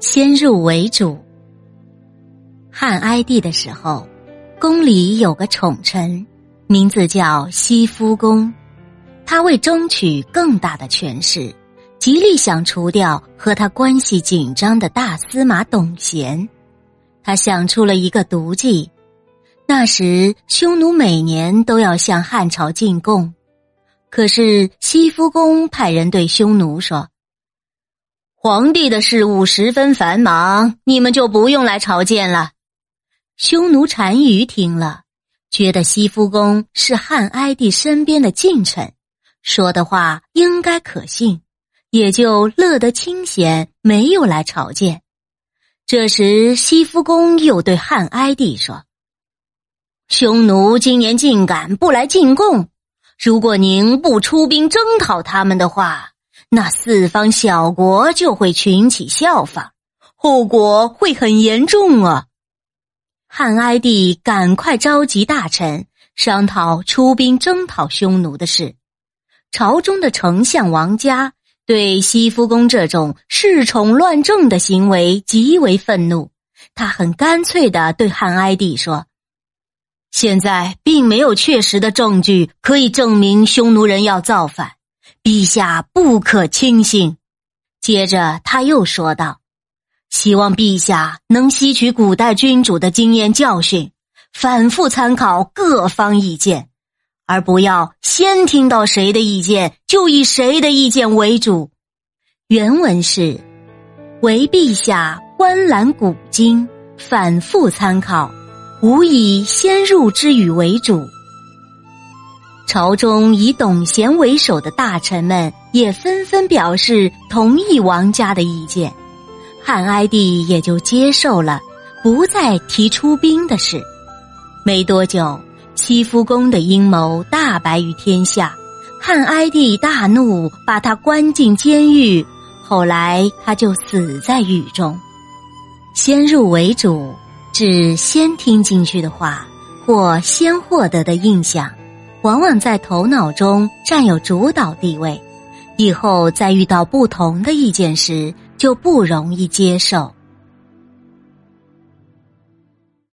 先入为主。汉哀帝的时候，宫里有个宠臣，名字叫西夫公。他为争取更大的权势，极力想除掉和他关系紧张的大司马董贤。他想出了一个毒计。那时，匈奴每年都要向汉朝进贡，可是西夫公派人对匈奴说。皇帝的事务十分繁忙，你们就不用来朝见了。匈奴单于听了，觉得西夫公是汉哀帝身边的近臣，说的话应该可信，也就乐得清闲，没有来朝见。这时，西夫公又对汉哀帝说：“匈奴今年竟敢不来进贡，如果您不出兵征讨他们的话。”那四方小国就会群起效仿，后果会很严重啊！汉哀帝赶快召集大臣商讨出兵征讨匈奴的事。朝中的丞相王嘉对西夫公这种恃宠乱政的行为极为愤怒，他很干脆的对汉哀帝说：“现在并没有确实的证据可以证明匈奴人要造反。”陛下不可轻信。接着他又说道：“希望陛下能吸取古代君主的经验教训，反复参考各方意见，而不要先听到谁的意见就以谁的意见为主。”原文是：“唯陛下观览古今，反复参考，无以先入之语为主。”朝中以董贤为首的大臣们也纷纷表示同意王家的意见，汉哀帝也就接受了，不再提出兵的事。没多久，戚夫公的阴谋大白于天下，汉哀帝大怒，把他关进监狱。后来他就死在狱中。先入为主，指先听进去的话，或先获得的印象。往往在头脑中占有主导地位，以后在遇到不同的意见时，就不容易接受。